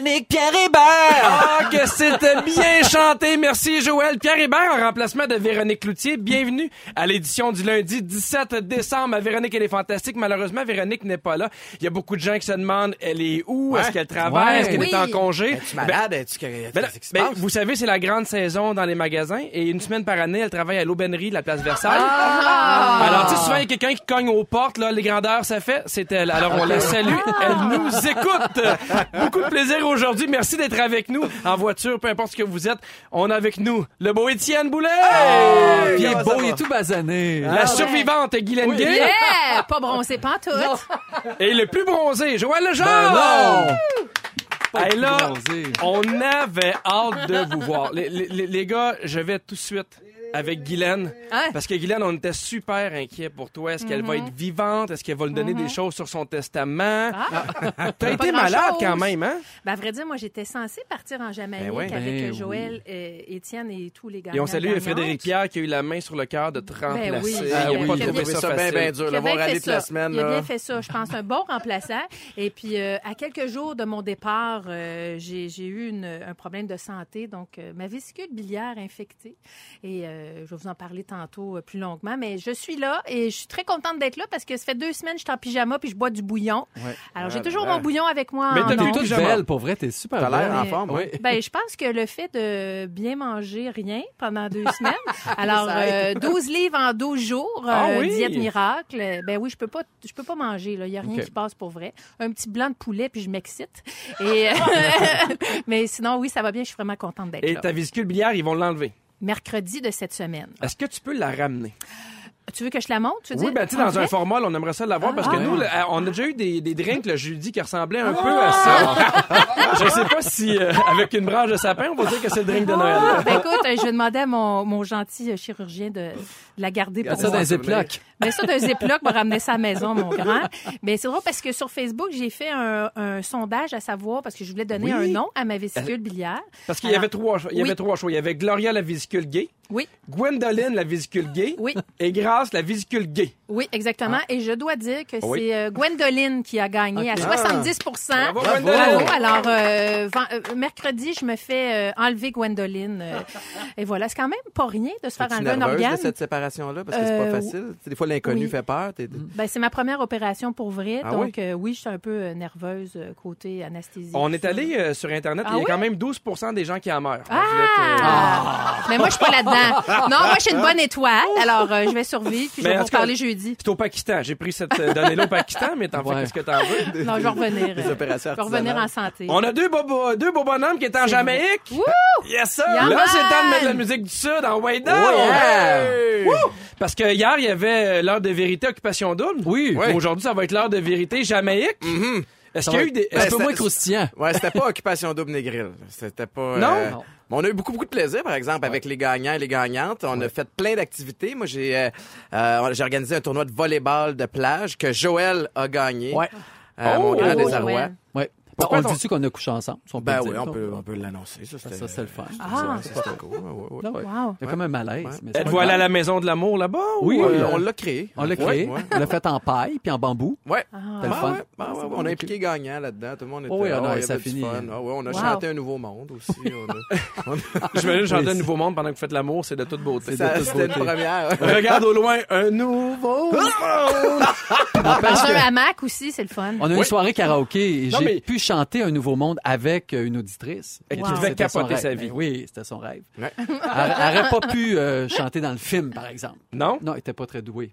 Véronique Pierre Hébert! Ah, que c'était bien chanté. Merci, Joël. Pierre Hébert, en remplacement de Véronique Cloutier. Bienvenue à l'édition du lundi 17 décembre. À Véronique, elle est fantastique. Malheureusement, Véronique n'est pas là. Il y a beaucoup de gens qui se demandent, elle est où? Est-ce qu'elle travaille? Ouais. Est-ce qu'elle Oui. est en congé? Es-tu malade? Es-tu que- Ben se ben, passe? vous savez, c'est la grande saison dans les magasins et une semaine par année, elle travaille à l'aubainerie de la place Versailles. Ah! Alors, tu sais, souvent, il y a quelqu'un qui cogne aux portes, là, les grandeurs, ça fait, c'est elle. Alors, on la salue. Elle nous écoute. Beaucoup de plaisir aujourd'hui. Merci d'être avec nous en voiture, peu importe ce que vous êtes. On a avec nous le beau Étienne Boulet. Puis il est beau, il est tout basané. La survivante Guylaine Gay. Yeah! Pas bronzé pantoute. Et le plus bronzé, Joël Lejeune. Ben non! Hey, là, bronzé. on avait hâte de vous voir. Les, les- les- les gars, je vais tout de suite avec Guylaine. Parce que Guylaine, on était super inquiets pour toi. Est-ce qu'elle va être vivante? Est-ce qu'elle va nous donner des choses sur son testament? Ah. T'as été Pas malade quand même, hein? Ben, à vrai dire, moi, j'étais censée partir en Jamaïque Ben ouais. avec Ben euh, Joël, oui. euh, Étienne et tous les gars. Et on salue Frédéric Pierre qui a eu la main sur le cœur de te remplacer. Ben oui. Il Ah a oui, pas il a trouvé trouvé ça, ça bien, bien dur. Toute la semaine. Il a bien fait ça. Je pense un bon remplaçant. Et puis, euh, à quelques jours de mon départ, euh, j'ai j'ai eu une- un problème de santé. Donc, euh, ma vésicule biliaire infectée. Et euh, je vais vous en parler tantôt euh, plus longuement. Mais je suis là et je suis très contente d'être là parce que ça fait deux semaines que je suis en pyjama puis je bois du bouillon. Ouais. Alors, j'ai toujours mon bouillon avec moi Mais T'es toute belle, pour vrai, t'es super T'as l'air belle. en forme. Oui. hein? Ben, je pense que le fait de bien manger rien pendant deux semaines, alors euh, 12 livres en 12 jours, Ah euh, oui? diète miracle, euh, ben oui, je peux pas je peux pas manger là, il y a rien qui passe pour vrai. Un petit blanc de poulet puis je m'excite. Et euh, mais sinon oui, ça va bien, je suis vraiment contente d'être Et là. ta vésicule biliaire, ils vont l'enlever? Mercredi de cette semaine. Est-ce que tu peux la ramener? Tu veux que je la monte, tu veux Oui, dire? ben, tu sais, dans un format, là, on aimerait ça l'avoir parce que Ah. nous, là, on a déjà eu des, des drinks le jeudi qui ressemblaient un peu à ça. Je sais pas si, euh, avec une branche de sapin, on va dire que c'est le drink de Noël. Ah, ben écoute, euh, je vais demander à mon, mon gentil euh, chirurgien de, de la garder pour ça moi. dans les Ziploc. Mais ça, d'un Ziploc, m'a ramené ça à la maison, mon grand. Mais c'est drôle parce que sur Facebook, j'ai fait un, un sondage à savoir, parce que je voulais donner Oui. un nom à ma vésicule biliaire. Parce qu'il y avait trois, choix- il y Oui. avait trois choix. Il y avait Gloria, la vésicule gay, Oui, Gwendoline, la vésicule gay, oui, et Grace, la vésicule gay. oui, exactement. Et je dois dire que Oui. c'est euh, Gwendoline qui a gagné à 70 Bravo, Bravo. Gwendoline. Alors, euh, euh, mercredi, je me fais euh, enlever Gwendoline. euh, et voilà, c'est quand même pas rien de se faire enlever un organe. de cette Parce que c'est Euh, pas facile. Tu sais, Des fois, l'inconnu oui. fait peur. Ben, c'est ma première opération pour vrai. Ah donc, euh, oui, je suis un peu euh, nerveuse euh, côté anesthésie. On est allé euh, sur Internet et Ah il y a oui? quand même 12% des gens qui en meurent. Ah! Euh, Mais moi, je suis pas là-dedans. Non, moi, je suis une bonne étoile. Alors, euh, je vais survivre, puis je Mais vais en vous parler jeudi. C'est au Pakistan. J'ai pris cette euh, donnée-là au Pakistan, mais t'en fais qu'est-ce que t'en veux? Non, je vais revenir. Des euh, opérations je vais revenir en santé. On a deux beaux, deux beaux bonhommes qui étaient en Jamaïque. Wouh! Yes, sir! Là, c'est le temps de mettre la musique du Sud en way down. Oh! Parce que hier, il y avait euh, l'heure de vérité Occupation Double. Oui. Aujourd'hui, ça va être l'heure de vérité Jamaïque. Est-ce Ça qu'il y a eu des... Un Ben, peu c'est- moins croustillant? Ouais, c'était pas Occupation Double Négril. C'était pas. Non? euh, Non. mais on a eu beaucoup, beaucoup de plaisir, par exemple, avec les gagnants et les gagnantes. On a fait plein d'activités. Moi, j'ai euh, euh, j'ai organisé un tournoi de volleyball de plage que Joël a gagné. Ouais. Euh, Oh, mon grand bravo, désarroi. Ouais. Pourquoi on dit-tu qu'on a couché ensemble? Si on peut Ben oui, dire, on peut, on peut l'annoncer. Ça, c'est le fun. Ah, ça, c'était cool. Ouais, ouais, ouais. Ouais. wow. Il y a comme un malaise. c'est Êtes-vous allé à la maison de l'amour là-bas? Oui, ou, Oui, euh, on l'a créé. On l'a créé. Ouais, ouais. On l'a fait en paille puis en bambou. Ouais. Ah. C'était le Ah fun. ouais, ah ouais, ouais, on a impliqué gagnant là-dedans. Tout le monde était Oh oui, là. ah non, il y ça finit. Ah ouais, on a Wow. chanté un nouveau monde aussi. On a- on a- J'imagine chanter un nouveau monde pendant que vous faites l'amour, c'est de toute beauté. C'était une première. Regarde au loin, un nouveau monde. Dans un hamac aussi, c'est le fun. On a une soirée karaoké et Non, j'ai mais- pu chanter un nouveau monde avec euh, une auditrice. Et qui devait capoter sa vie. Ben oui, c'était son rêve. Ouais. Elle elle aurait pas pu euh, chanter dans le film, par exemple. Non? Non, elle était pas très douée.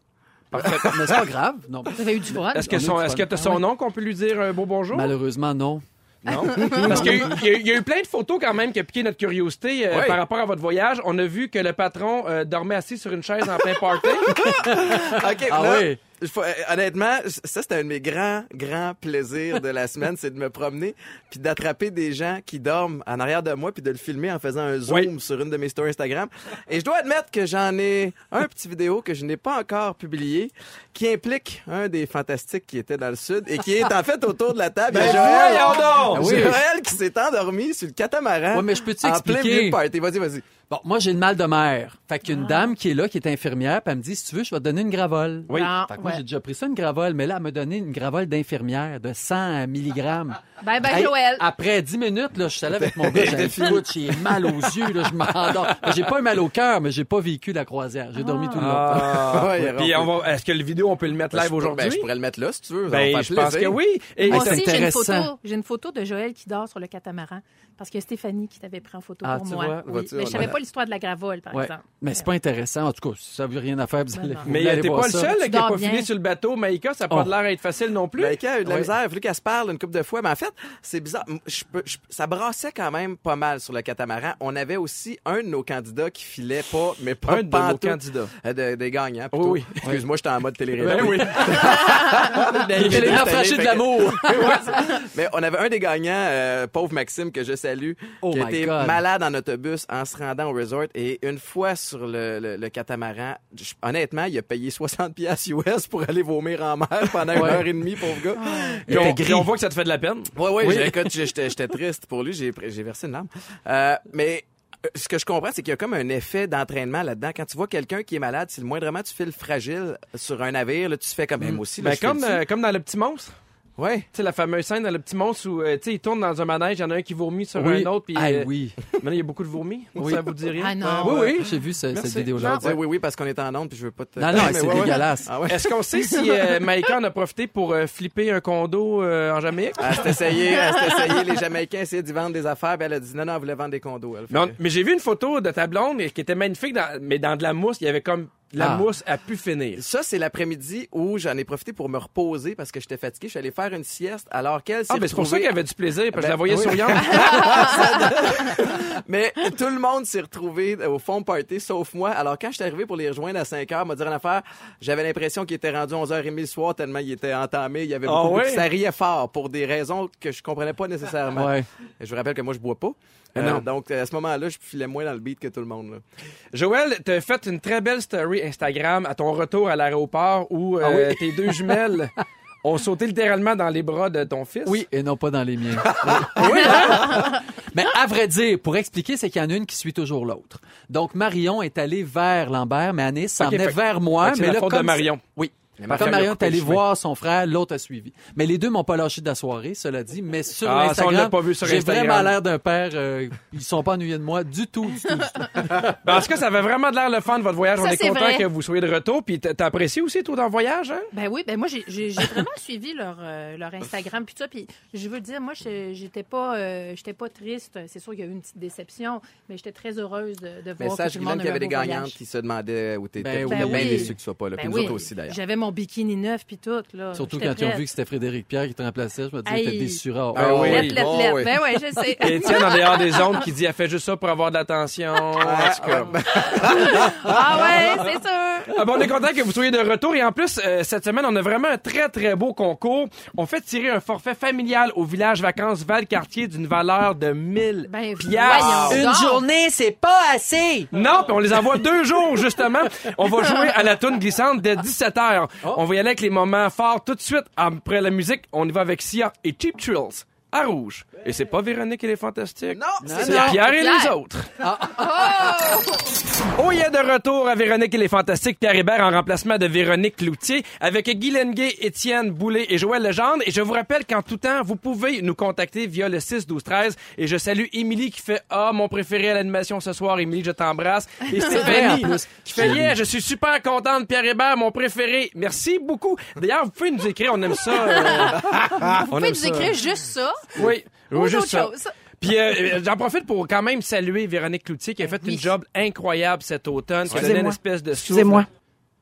Parfait. Mais c'est pas grave. Non. Vous eu du fun. Est-ce que son, est-ce que t'as son nom qu'on peut lui dire un beau bonjour? Malheureusement, non. Non? Parce qu'il y, a eu- y a plein de photos quand même qui a piqué notre curiosité euh, Oui. par rapport à votre voyage. On a vu que le patron euh, dormait assis sur une chaise en plein party. OK, Ah là, oui. Euh, honnêtement, ça c'était un de mes grands, grands plaisirs de la semaine, c'est de me promener puis d'attraper des gens qui dorment en arrière de moi puis de le filmer en faisant un zoom Oui. sur une de mes stories Instagram. Et je dois admettre que j'en ai un petit vidéo que je n'ai pas encore publié qui implique un des fantastiques qui était dans le sud et qui est en fait autour de la table. Ben voyons donc! Joël, Joël qui s'est endormi sur le catamaran. Ouais, mais je peux-tu en plein expliquer? milieu de party. Vas-y, vas-y. Bon, moi, j'ai le mal de mer. Fait Ah. qu'une dame qui est là, qui est infirmière, puis elle me dit, si tu veux, je vais te donner une gravole. Oui. Non, Fait que moi, ouais. j'ai déjà pris ça, une gravole, mais là, elle m'a donné une gravole d'infirmière de 100 mg. Bye bye, Hey, Joël. Après 10 minutes, là, je suis allé avec mon gars, j'ai j'ai mal aux yeux, là, je m'endors. J'ai pas eu mal au cœur, mais j'ai pas vécu la croisière. J'ai dormi tout le long. Ah. Ouais, Puis on va, est-ce que le vidéo, on peut le mettre Ben, live aujourd'hui? Ben, je pourrais le mettre là si tu veux. Ben, me je pense que oui. Et Moi c'est aussi, j'ai une intéressant. photo. J'ai une photo de Joël qui dort sur le catamaran. Parce que Stéphanie qui t'avait pris en photo Ah, pour tu moi. vois, Oui. vois-tu, Mais je savais pas l'histoire de la gravole, par Ouais. exemple. Mais c'est pas intéressant. En tout cas, si ça veut rien à faire, vous allez, non. vous Mais allez t'es voir pas le seul là, Tu qui a dors pas bien. filé sur le bateau. Maïka, ça n'a pas Oh. l'air d'être facile non plus. Maïka a eu de la Ouais. misère. Il a fallu qu'elle se parle une couple de fois. Mais en fait, c'est bizarre. M- je peux- je- ça brassait quand même pas mal sur le catamaran. On avait aussi un de nos candidats qui filait pas, mais pas Un de nos candidats. Euh, de- des gagnants, plutôt. Oui, Excuse-moi, j'étais en mode télé Ben oui. Il est naufragé de l'amour. Mais on avait un des gagnants, euh, pauvre Maxime, que je salue, Oh qui malade en autobus en se rendant au resort. Et une fois sur le, le- le catamaran, je- honnêtement, il a payé 60 pièces US pour aller vomir en mer pendant une heure et demie, pauvre gars. On, puis gris. on voit que ça te fait de la peine. Ouais, ouais, Oui. écoute, j'étais j'étais triste pour lui. J'ai j'ai versé une larme. Euh, mais euh, ce que je comprends, c'est qu'il y a comme un effet d'entraînement là-dedans. Quand tu vois quelqu'un qui est malade, si le moindrement tu files fragile sur un navire, là, tu fais comme, moi aussi, là, Ben, comme, euh, comme dans Le Petit Monstre. Ouais. Tu sais, la fameuse scène dans Le Petit Monstre où, euh, tu sais, il tourne dans un manège, il y en a un qui vomit sur Oui. un autre, puis Ah, euh, oui. maintenant, il y a beaucoup de vomi. Oui. Ça vous dit rien? Ah non. Euh, Oui, oui, j'ai vu ce- cette vidéo-là. Dis oui, oui, parce qu'on est en onde, puis je veux pas te... Non, non, c'est ouais, ouais. dégueulasse. Ah ouais. Est-ce qu'on sait si euh, Maïka en a profité pour euh, flipper un condo euh, en Jamaïque? Elle s'est essayée, elle s'est essayée. Les Jamaïcains essayaient d'y vendre des affaires, puis elle a dit non, non, elle voulait vendre des condos. Elle. Fait Mais, j'ai vu une photo de ta blonde qui était magnifique, dans- mais dans de la mousse, il y avait comme la Ah. mousse à pu finir. Ça, c'est l'après-midi où j'en ai profité pour me reposer parce que j'étais fatigué. Je suis allé faire une sieste alors qu'elle s'est Ah, ben c'est pour ça retrouvée- qu'elle avait du plaisir, parce que je Ben, la voyais oui. souriante. Mais tout le monde s'est retrouvé au fond party, sauf moi. Alors, quand je suis arrivé pour les rejoindre à 5 heures, m'a dit une affaire, j'avais l'impression qu'il était rendu 11h30 le soir tellement il était entamé. Il y avait Ah beaucoup ouais? de... Ça riait fort pour des raisons que je comprenais pas nécessairement. Ouais. Je vous rappelle que moi, je bois pas. Euh, non. donc, à ce moment-là, je filais moins dans le beat que tout le monde. là. Joël, t'as fait une très belle story Instagram à ton retour à l'aéroport où euh, Ah oui? tes deux jumelles ont sauté littéralement dans les bras de ton fils. Oui, et non pas dans les miens. Oui, hein? Mais à vrai dire, pour expliquer, c'est qu'il y en a une qui suit toujours l'autre. Donc Marion est allée vers Lambert, mais Anis s'en Ok, venait fait- vers moi. fait mais la là, faute de comme Marion. Oui. Comme Marion est allée le voir son frère, l'autre a suivi. Mais les deux m'ont pas lâché de la soirée, cela dit. Mais sur Ah, Instagram, pas vu sur j'ai vraiment l'air d'un père. euh, ils sont pas ennuyés de moi du tout, du tout, du tout. Ben, en tout cas, ça avait vraiment de l'air le fun de votre voyage. Ça, On est c'est content vrai. que vous soyez de retour. Puis t'as apprécié aussi, toi, ton voyage, hein? Ben oui, ben moi j'ai vraiment suivi leur euh, leur Instagram puis tout ça puis je veux dire moi je- j'étais pas euh, j'étais pas triste, c'est sûr qu'il y a eu une petite déception mais j'étais très heureuse de, de Mais voir sache, que tout le monde qu'il y avait des gagnantes voyage. qui se demandaient où t'étais. Ben puis oui. on est bien Ben déçus que tu sois pas là. Ben Puis oui. nous autres aussi, d'ailleurs. J'avais mon bikini neuf puis tout là. Surtout quand ils ont vu que c'était Frédéric Pierre qui te remplaçait, je me disais, t'es déçu. rare. Ah oui. Oh, lette. oui. Ben ouais, je sais. Et Étienne, en dehors des ondes, qui dit elle fait juste ça pour avoir de l'attention. Ah ouais, c'est sûr. Ah bon, on est content que vous soyez de retour. Et en plus, euh, cette semaine, on a vraiment un très, très beau concours. On fait tirer un forfait familial au village vacances Val-Cartier d'une valeur de 1000 Ben piastres. donc. journée, c'est pas assez! Non, puis on les envoie deux jours, justement. On va jouer à la toune glissante dès 17h. Oh. On va y aller avec les moments forts tout de suite. Après la musique, on y va avec Sia et Cheap Thrills à rouge. Et c'est pas Véronique et les Fantastiques. Non, c'est non. Pierre et les autres. Oh, il y a de retour à Véronique et les Fantastiques, Pierre Hébert en remplacement de Véronique Cloutier, avec Guy Lenguet, Étienne Boulay et Joël Legendre. Et je vous rappelle qu'en tout temps, vous pouvez nous contacter via le 6 12 13. Et je salue Émilie qui fait Ah, mon préféré à l'animation ce soir. Émilie, je t'embrasse. Et Stéphanie qui fait Yeah, je suis super contente, Pierre Hébert, mon préféré. Merci beaucoup. D'ailleurs, vous pouvez nous écrire, on aime ça. euh, Vous on pouvez aime nous ça. écrire juste ça Oui, ou juste ça. Puis euh, j'en profite pour quand même saluer Véronique Cloutier qui a fait oui. une job incroyable cet automne, qui a donné une Excusez-moi. espèce de souffle. Excusez-moi.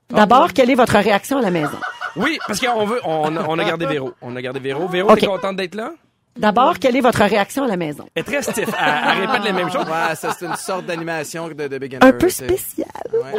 D'abord, quelle est votre réaction à la maison? Oui, parce qu'on veut, on, a- on a gardé Véro. On a gardé Véro. Véro, Ok. t'es contente d'être là? D'abord, quelle est votre réaction à la maison? Elle est très stiff. Elle, elle répète les mêmes choses. Ouais, ça, c'est une sorte d'animation de, de beginner. Un peu spécial.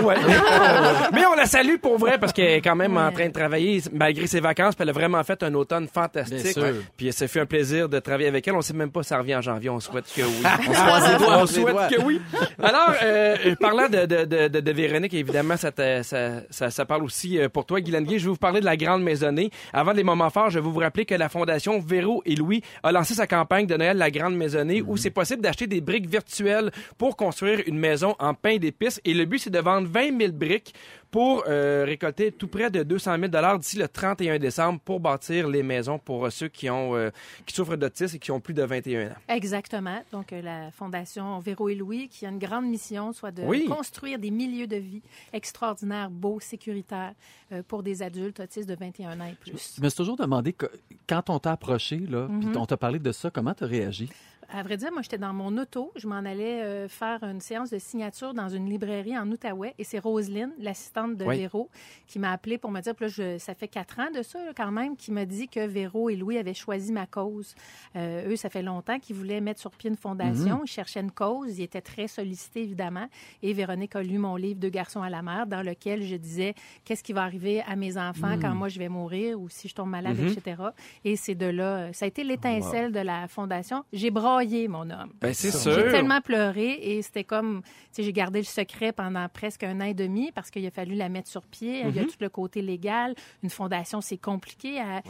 Ouais. Mais on la salue pour vrai parce qu'elle est quand même en train de travailler malgré ses vacances. Puis elle a vraiment fait un automne fantastique. Bien sûr. Puis ça fait un plaisir de travailler avec elle. On sait même pas si ça revient en janvier. On souhaite que oui. On se croise les doigts, On on se les doigts. souhaite que oui. Alors, euh, parlant de, de, de, de, Véronique, évidemment, ça, te- ça, ça, ça parle aussi euh, pour toi, Guylaine Gay. Je vais vous parler de la Grande Maisonnée. Avant les moments forts, je vais vous rappeler que la Fondation Véro et Louis a lancé sa campagne de Noël La Grande Maisonnée où c'est possible d'acheter des briques virtuelles pour construire une maison en pain d'épices. Et le but, c'est de vendre 20 000 briques pour euh, récolter tout près de 200 000 d'ici le 31 décembre pour bâtir les maisons pour euh, ceux qui ont euh, qui souffrent d'autisme et qui ont plus de 21 ans. Exactement. Donc, euh, la Fondation Véro et Louis, qui a une grande mission, soit de Oui. construire des milieux de vie extraordinaires, beaux, sécuritaires euh, pour des adultes autistes de 21 ans et plus. Je me suis toujours demandé, que- quand on t'a approché, là, puis Mhm. on t'a parlé de ça, comment t'as réagi? À vrai dire, moi, j'étais dans mon auto. Je m'en allais euh, faire une séance de signature dans une librairie en Outaouais. Et c'est Roselyne, l'assistante de Oui. Véro, qui m'a appelé pour me dire, puis là, je- ça fait quatre ans de ça, là, quand même, qui m'a dit que Véro et Louis avaient choisi ma cause. Euh, eux, ça fait longtemps qu'ils voulaient mettre sur pied une fondation. Ils cherchaient une cause. Ils étaient très sollicités, évidemment. Et Véronique a lu mon livre Deux garçons à la mer, dans lequel je disais qu'est-ce qui va arriver à mes enfants quand moi je vais mourir ou si je tombe malade, etc. Et c'est de là, ça a été l'étincelle de la fondation. J'ai braillé, mon homme. Ben, c'est J'ai sûr. tellement pleuré et c'était comme, tu j'ai gardé le secret pendant presque un an et demi parce qu'il a fallu la mettre sur pied. Il y a tout le côté légal. Une fondation, c'est compliqué. à-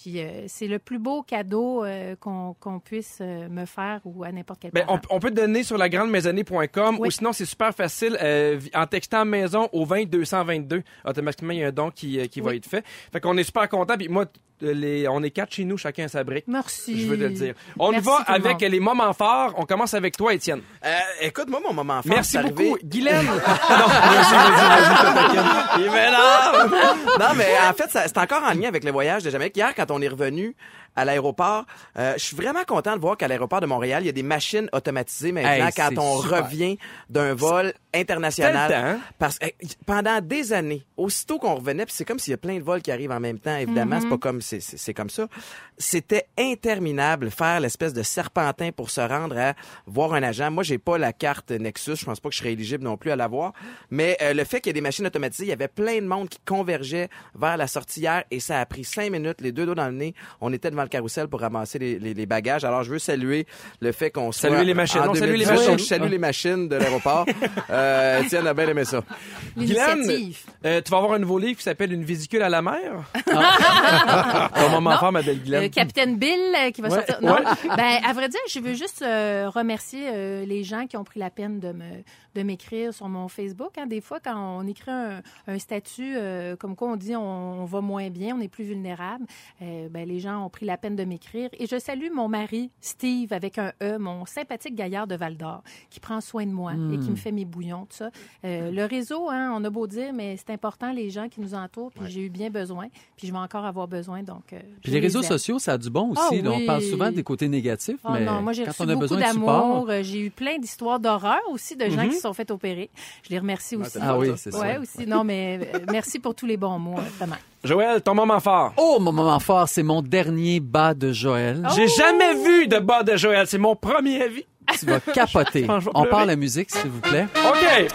Puis euh, c'est le plus beau cadeau euh, qu'on puisse euh, me faire ou à n'importe quel Ben, on, peut te donner sur lagrandemaisonnée.com Oui. ou sinon c'est super facile euh, en textant maison au 20 222 automatiquement il y a un don qui, qui va être fait. Fait qu'on est super content puis moi les, on est quatre chez nous chacun à sa brique. Merci. Je veux te le dire. On y Merci va le avec monde. les moments forts. On commence avec toi Étienne. Euh, écoute, moi, mon moment fort, Merci beaucoup arrivé- Guylaine. non, vas-y, vas-y, vas-y, mais en fait, c'est encore en lien avec le voyage de Jamaïque. Hier, quand on est revenu à l'aéroport, euh, je suis vraiment content de voir qu'à l'aéroport de Montréal, il y a des machines automatisées maintenant Hey, quand on super. revient d'un vol international. Parce que pendant des années, aussitôt qu'on revenait, puis c'est comme s'il y a plein de vols qui arrivent en même temps, évidemment, c'est pas comme c'est, c'est, c'est comme ça. C'était interminable faire l'espèce de serpentin pour se rendre à voir un agent. Moi, j'ai pas la carte Nexus, je pense pas que je serais éligible non plus à l'avoir, mais euh, le fait qu'il y ait des machines automatisées, il y avait plein de monde qui convergeait vers la sortie hier et ça a pris cinq minutes, les deux dos dans le nez. On était devant le carrousel pour ramasser les, les- les bagages. Alors, je veux saluer le fait qu'on soit Saluer les machines. en On salue les 2018. machines. Je salue les machines de l'aéroport. euh, Étienne a bien aimé ça. Guylaine, euh, tu vas avoir un nouveau livre qui s'appelle Une vésicule à la mer. Ton moment Non. fort ma belle Euh, Guylaine. Capitaine Bill euh, qui va Ouais, sortir. Non, ouais. ben à vrai dire, je veux juste euh, remercier euh, les gens qui ont pris la peine de me de m'écrire sur mon Facebook. hein. Des fois, quand on écrit un, un statut euh, comme quoi on dit on, on va moins bien, on est plus vulnérable, euh, ben les gens ont pris la peine de m'écrire. Et je salue mon mari Steve avec un E, mon sympathique gaillard de Val d'Or, qui prend soin de moi et qui me fait mes bouillons, tout ça. Euh, le réseau, hein, on a beau dire, mais c'est important les gens qui nous entourent. Puis j'ai eu bien besoin, puis je vais encore avoir besoin. Donc, euh, Puis les réseaux sociaux, ça a du bon aussi. Ah là. On parle souvent des côtés négatifs, Oh mais non, moi j'ai quand reçu on a beaucoup besoin support... d'amour. Euh, J'ai eu plein d'histoires d'horreur aussi de gens qui se sont fait opérer. Je les remercie aussi. Ah oui, c'est Ouais, ça. aussi. Non, mais euh, merci pour tous les bons mots, vraiment. Joël, ton moment fort. Oh, mon moment fort, c'est mon dernier bas de Joël. Oh! J'ai jamais vu de bas de Joël. C'est mon premier avis. Tu vas capoter. On parle la musique, s'il vous plaît. OK.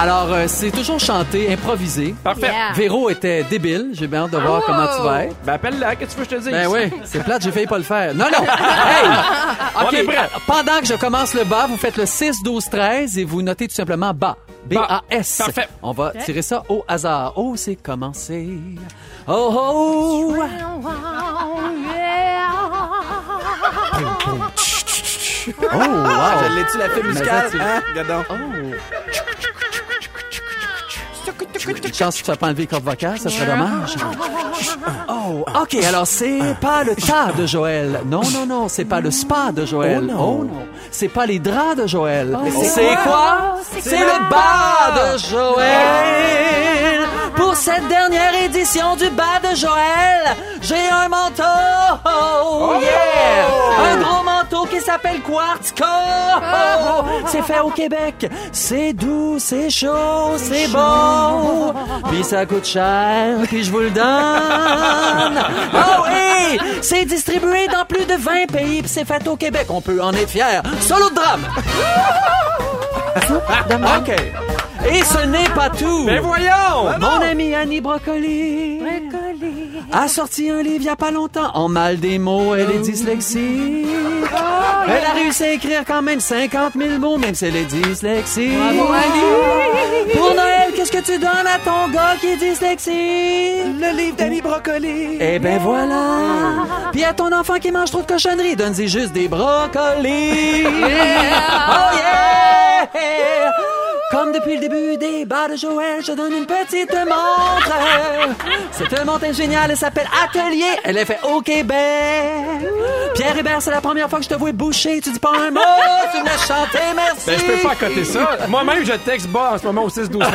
Alors, euh, c'est toujours chanté, improvisé. Parfait. Yeah. Véro était débile. J'ai bien hâte de voir Oh! comment tu vas être. Ben, appelle-la. Qu'est-ce que tu veux que je te dise? Ben oui, c'est plate, j'ai failli pas le faire. Non, non! Hey! On OK, est prêt. pendant que je commence le bas, vous faites le 6, 12, 13 et vous notez tout simplement bas. B-A-S. Parfait. On va tirer ça au hasard. Oh, c'est commencé. Oh, oh! Oh, wow! Je l'ai-tu la fée musicale? Hein? Regardons. Une chance que tu vas pas enlever les cordes vocales, ça serait dommage. Oh, OK, alors c'est pas le tas de Joël. Non, non, non, c'est pas le spa de Joël. Oh non. C'est pas les draps de Joël. c'est quoi? C'est le bas de Joël. Cette dernière édition du bas de Joël, j'ai un manteau. Oh, yeah! Un gros manteau qui s'appelle Quartzco. Oh, c'est fait au Québec. C'est doux, c'est chaud, c'est bon. Puis ça coûte cher, puis je vous le donne. Oh oui! C'est distribué dans plus de 20 pays, puis c'est fait au Québec. On peut en être fier. Solo de drame. OK. Et ce n'est pas tout. Ben voyons! Mon amie Annie Brocoli a sorti un livre il y a pas longtemps. En mal des mots, elle est dyslexique. Elle a réussi à écrire quand même 50 000 mots, même si elle est dyslexique. Pour Noël, qu'est-ce que tu donnes à ton gars qui est dyslexique? Le livre d'Annie Brocoli. Eh ben voilà! Puis à ton enfant qui mange trop de cochonneries, donne-y juste des brocolis! Oh yeah! Comme depuis le début des bas de Joël, je donne une petite montre. Cette montre est géniale, elle s'appelle Atelier. Elle est faite au Québec. Pierre Hébert, c'est la première fois que je te vois boucher. Tu dis pas un mot, tu me chanter, merci. Ben, je peux pas coter ça. Moi-même, je texte bas en ce moment au 6 12 13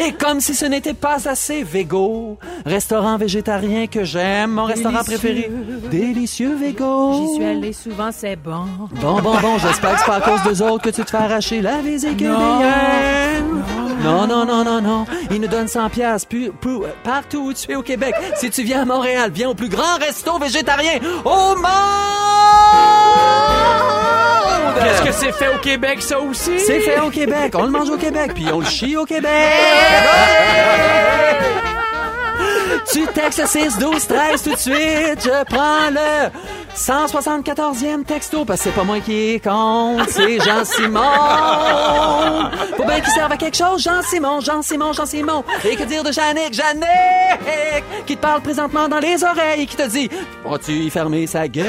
Et comme si ce n'était pas assez, Vego, restaurant végétarien que j'aime, mon restaurant préféré. Délicieux, Vego. J'y suis allée souvent, c'est bon. Bon, bon, bon, j'espère que c'est pas à cause d'eux autres que tu te fais arracher la vésicule biliaire. Non, non, non, non, non. Ils nous donnent 100 piastres pu- pu- partout où tu es au Québec. Si tu viens à Montréal, viens au plus grand resto végétarien au monde! Est-ce que c'est fait au Québec, ça aussi? C'est fait au Québec. On le mange au Québec, puis on le chie au Québec. Tu textes 6, 12, 13 tout de suite. Je prends le 174e texto parce que c'est pas moi qui compte, c'est Jean-Simon. Faut bien qu'il serve à quelque chose, Jean-Simon, Jean-Simon, Jean-Simon. Et que dire de Jannick, Jannick, qui te parle présentement dans les oreilles et qui te dit, pourras-tu y fermer sa gueule?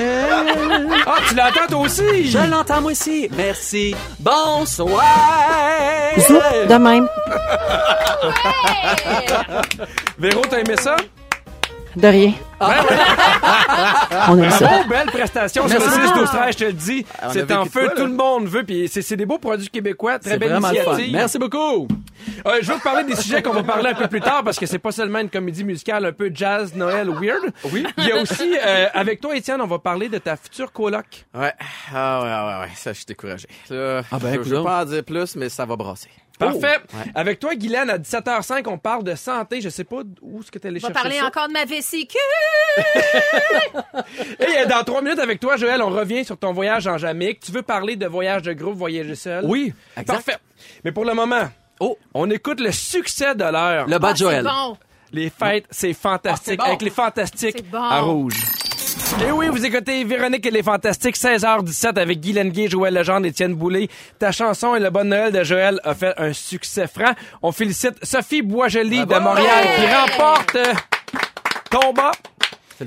Ah, tu l'entends toi aussi? Je l'entends moi aussi. Merci. Bonsoir. Zou, de même. Véro, t'as aimé ça? De rien. On aime ça. Oh, belle prestation sur le Merci 6 12 13 je te le dis. on a C'est en feu, quoi, tout le monde veut. Puis c'est c'est des beaux produits québécois. Très belle vraiment le fun. initiative. Merci beaucoup. Euh, je veux vous parler des sujets qu'on va parler un peu plus tard parce que c'est pas seulement une comédie musicale un peu jazz, Noël, weird. Oui. Il y a aussi, euh, avec toi, Étienne, on va parler de ta future coloc. Ouais. Ah ouais, ouais, ouais. Ça, je suis découragé. Là, Ah ben, je, je veux pas en dire plus, mais ça va brasser. Parfait. Oh. Ouais. Avec toi, Guylaine, à 17h05, on parle de santé. Je sais pas où est-ce que tu allé On va chercher parler ça. encore de ma vésicule. Et euh, dans trois minutes avec toi, Joël, on revient sur ton voyage en Jamaïque. Tu veux parler de voyage de groupe, voyager seul? Oui, exact. Parfait. Mais pour le moment, Oh, on écoute le succès de l'heure. le bas Ah, de c'est Joël. bon. Les fêtes, c'est fantastique. Ah, bon. Avec les fantastiques bon. à rouge. Et oui, vous écoutez Véronique et les Fantastiques, 16h17 avec Guy Lenguet, Joël Legendre, Étienne Boulay. Ta chanson et le bon Noël de Joël a fait un succès franc. On félicite Sophie Boisjoli de Montréal qui remporte euh, fun.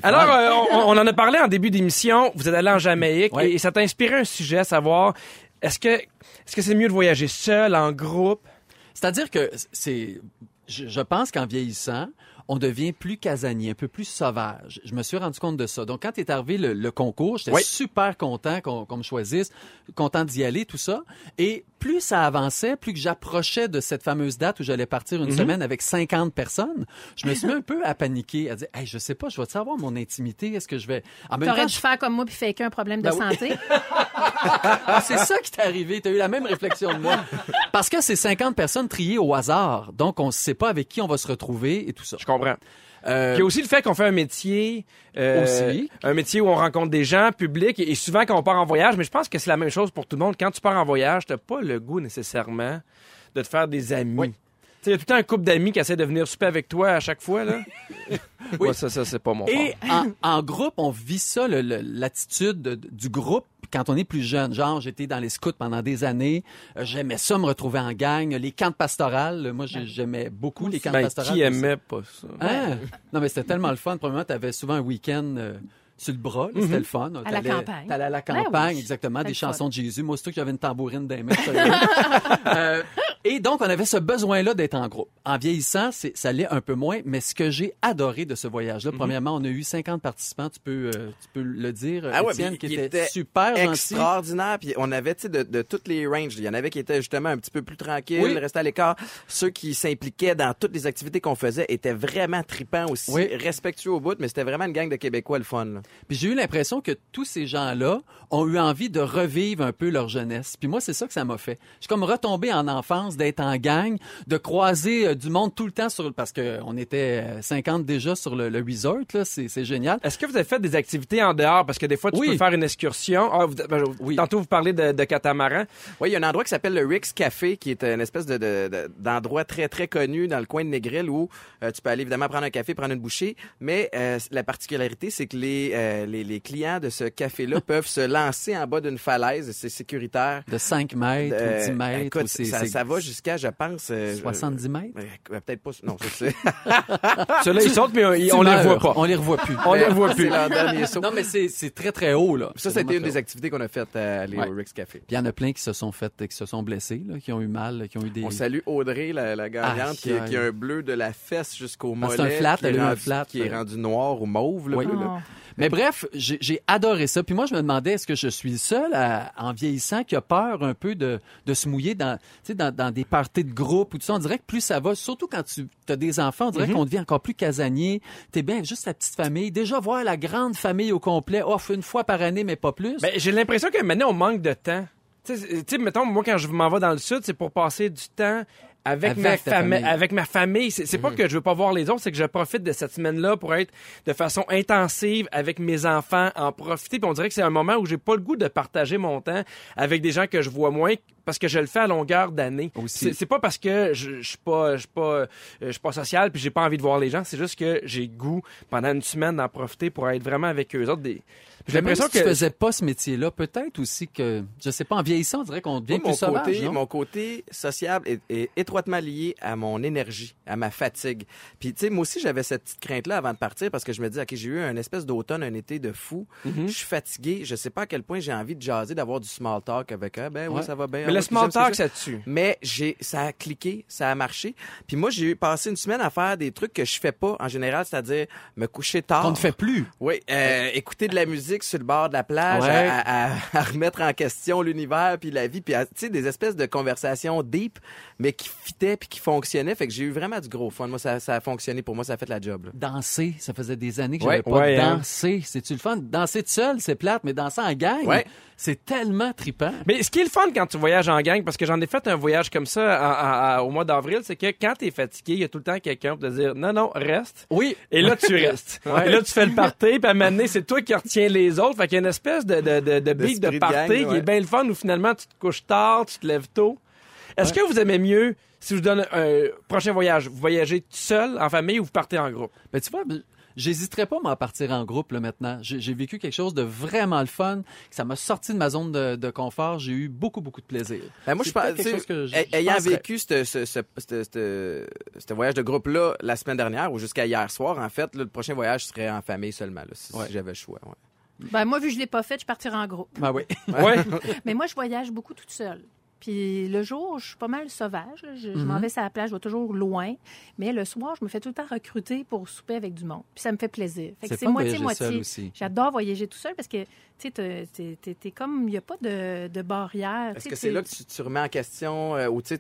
Alors, euh, on, on en a parlé en début d'émission. Vous êtes allé en Jamaïque et, ça t'a inspiré un sujet, à savoir, est-ce que est-ce que c'est mieux de voyager seul, en groupe? C'est-à-dire que c'est, je, je pense qu'en vieillissant, on devient plus casanier, un peu plus sauvage. Je me suis rendu compte de ça. Donc, quand est arrivé le, le concours, j'étais Oui. super content qu'on me choisisse, content d'y aller, tout ça. Et plus ça avançait, plus que j'approchais de cette fameuse date où j'allais partir Mhm. une semaine avec 50 personnes, je me suis mis un peu à paniquer, à dire, hey, je sais pas, je vais savoir mon intimité, est-ce que je vais... En même T'aurais temps, dû faire comme moi puis faker un problème de Ben oui. santé. Ah, c'est ça qui t'est arrivé. T'as eu la même réflexion de moi. Parce que c'est 50 personnes triées au hasard. Donc, on ne sait pas avec qui on va se retrouver et tout ça. Je comprends. Euh, Il y a aussi le fait qu'on fait un métier, euh, Aussi. un métier où on rencontre des gens publics et, et souvent quand on part en voyage, mais je pense que c'est la même chose pour tout le monde. Quand tu pars en voyage, t'as pas le goût nécessairement de te faire des amis. Oui. Il y a tout le temps un couple d'amis qui essaie de venir souper avec toi à chaque fois, là. Oui. Ouais, ça, ça, c'est pas mon et en, en groupe, on vit ça, l'attitude de- du groupe quand on est plus jeune. Genre, j'étais dans les scouts pendant des années. Euh, J'aimais ça, me retrouver en gang. Les camps de pastorales, moi, j'ai- j'aimais beaucoup les camps de Ben, pastorales. qui aimait pas ça? Hein? Non, mais c'était tellement le fun. Premièrement, tu avais souvent un week-end euh, sur le bras. C'était le fun. À la campagne. T'allais à la Ben campagne, oui. exactement. Des fun. chansons de Jésus. Moi, surtout que j'avais une tambourine dans les mains. Euh, et donc, on avait ce besoin-là d'être en groupe. En vieillissant, c'est- ça l'est un peu moins. Mais ce que j'ai adoré de ce voyage-là, Mhm. premièrement, on a eu 50 participants. Tu peux, euh, tu peux le dire, Ah ouais, Étienne, puis qui était, était super extraordinaire. Puis on avait, tu sais, de, de toutes les ranges. Il y en avait qui étaient justement un petit peu plus tranquilles, Oui. restaient à l'écart. Ceux qui s'impliquaient dans toutes les activités qu'on faisait étaient vraiment tripants aussi, Oui. respectueux au bout. Mais c'était vraiment une gang de Québécois le fun. là. Puis j'ai eu l'impression que tous ces gens-là ont eu envie de revivre un peu leur jeunesse. Puis moi, c'est ça que ça m'a fait. Je suis comme retombé en enfance, d'être en gang, de croiser euh, euh, du monde tout le temps sur parce que on était euh, 50 déjà sur le, le resort là, c'est c'est génial. Est-ce que vous avez fait des activités en dehors? Parce que des fois, tu Oui. peux faire une excursion. Ah, vous- ben, Oui. Tantôt, vous parlez de, de catamaran. Oui, il y a un endroit qui s'appelle le Rick's Café, qui est une espèce de, de- de- d'endroit très, très connu dans le coin de Négril où euh, tu peux aller évidemment prendre un café, prendre une bouchée. Mais euh, la particularité, c'est que les, euh, les, les clients de ce café-là peuvent se lancer en bas d'une falaise. C'est sécuritaire. De 5 mètres Euh, ou 10 mètres. écoute, ou c'est- ça, c'est ça va jusqu'à, je pense... euh, 70 mètres? euh, Peut-être pas... Non, je sais. Ceux-là, ils sautent, mais on, Tu on les meurs. voit pas. On les revoit plus. On les voit plus. C'est leur dernier saut. Non, mais c'est c'est très, très haut, là. Ça, C'est c'était une des haut. activités qu'on a faites à Ouais. au Rick's Café. Puis il y en a plein qui se sont fait, qui se sont blessés, là, qui ont eu mal, qui ont eu des. On salue Audrey, la, la gagnante, qui, a- qui a aïe. un bleu de la fesse jusqu'au mollet. c'est un flat, elle a eu un flat. Qui est rendu noir ou mauve, le Oui. bleu, là. Oh. Mais bref, j'ai adoré ça. Puis moi, je me demandais, est-ce que je suis le seul à- en vieillissant qui a peur un peu de, de se mouiller dans, tu sais, dans, dans des parties de groupe ou tout ça. On dirait que plus ça va, surtout quand tu as des enfants, on dirait qu'on devient encore plus casanier. T'es bien juste la petite famille. Déjà voir la grande famille au complet, off une fois par année, mais pas plus. Ben, j'ai l'impression que maintenant, on manque de temps. Tu sais, mettons, moi, quand je m'en vais dans le sud, c'est pour passer du temps avec, Avec ma, famille. avec ma famille. C'est c'est pas que je veux pas voir les autres, c'est que je profite de cette semaine-là pour être de façon intensive avec mes enfants, en profiter. Puis on dirait que c'est un moment où j'ai pas le goût de partager mon temps avec des gens que je vois moins parce que je le fais à longueur d'année. Aussi. C'est- C'est pas parce que je, je suis pas je suis pas euh, je suis pas social puis j'ai pas envie de voir les gens, c'est juste que j'ai goût pendant une semaine d'en profiter pour être vraiment avec eux autres des j'ai l'impression si que tu faisais pas ce métier-là, peut-être aussi que, je sais pas, en vieillissant, on dirait qu'on devient mon plus sauvage, côté, non? mon côté sociable est, est étroitement lié à mon énergie, à ma fatigue. Puis, tu sais, moi aussi, j'avais cette petite crainte-là avant de partir parce que je me dis, OK, j'ai eu un espèce d'automne, un été de fou. Mm-hmm. Je suis fatigué. Je sais pas à quel point j'ai envie de jaser, d'avoir du small talk avec eux. Ben oui, Ouais. ça va bien. mais Ah le small talk ça tue. Mais j'ai, ça a cliqué, ça a marché. Puis moi, j'ai passé une semaine à faire des trucs que je fais pas en général, c'est-à-dire me coucher tard. Qu'on ne fait plus. Oui, euh, écouter de la musique sur le bord de la plage, Ouais. à, à- à remettre en question l'univers puis la vie, puis à- tu sais des espèces de conversations deep, mais qui fitaient puis qui fonctionnaient. Fait que j'ai eu vraiment du gros fun. Moi, ça, ça a fonctionné pour moi, ça a fait la job. là. Danser, ça faisait des années que Ouais. j'avais pas Ouais, hein. dansé. C'est-tu le fun? Danser tout seul, c'est plate, mais danser en gang, Ouais. c'est tellement trippant. Mais ce qui est le fun quand tu voyages en gang, parce que j'en ai fait un voyage comme ça à- à- à- au mois d'avril, c'est que quand t'es fatigué, il y a tout le temps quelqu'un pour te dire non, non, reste. Oui. Et là, tu restes. Et là, tu fais le party, puis à un moment donné, c'est toi qui retiens les autres. Fait qu'il y a une espèce de, de, de, de beat de party gang, qui ouais. est bien le fun où finalement, tu te couches tard, tu te lèves tôt. Est-ce que vous aimez mieux, si je vous donne un prochain voyage, vous voyagez tout seul, en famille, ou vous partez en groupe? Ben, tu vois, j'hésiterais pas à m'en partir en groupe là, maintenant. J'ai vécu quelque chose de vraiment le fun. Ça m'a sorti de ma zone de, de confort. J'ai eu beaucoup, beaucoup de plaisir. Ben, moi, je pense, que je- ay- je ayant vécu ce, ce, ce, ce- ce- ce voyage de groupe-là la semaine dernière ou jusqu'à hier soir, en fait, là, le prochain voyage serait en famille seulement, là, si, si Ouais. j'avais le choix. ouais. Ben, moi, vu que je l'ai pas fait, je partirai en groupe. Ben oui. Ouais. Mais moi, je voyage beaucoup toute seule. Puis le jour, je suis pas mal sauvage. là. Je, je Mhm. m'en vais sur la plage, je vais toujours loin. Mais le soir, je me fais tout le temps recruter pour souper avec du monde. Puis ça me fait plaisir. Fait que C'est moitié-moitié. J'adore voyager tout seul parce que, tu sais, t'es- comme, il n'y a pas de, de barrière. Est-ce que c'est là que tu, tu remets en question euh, ou tu,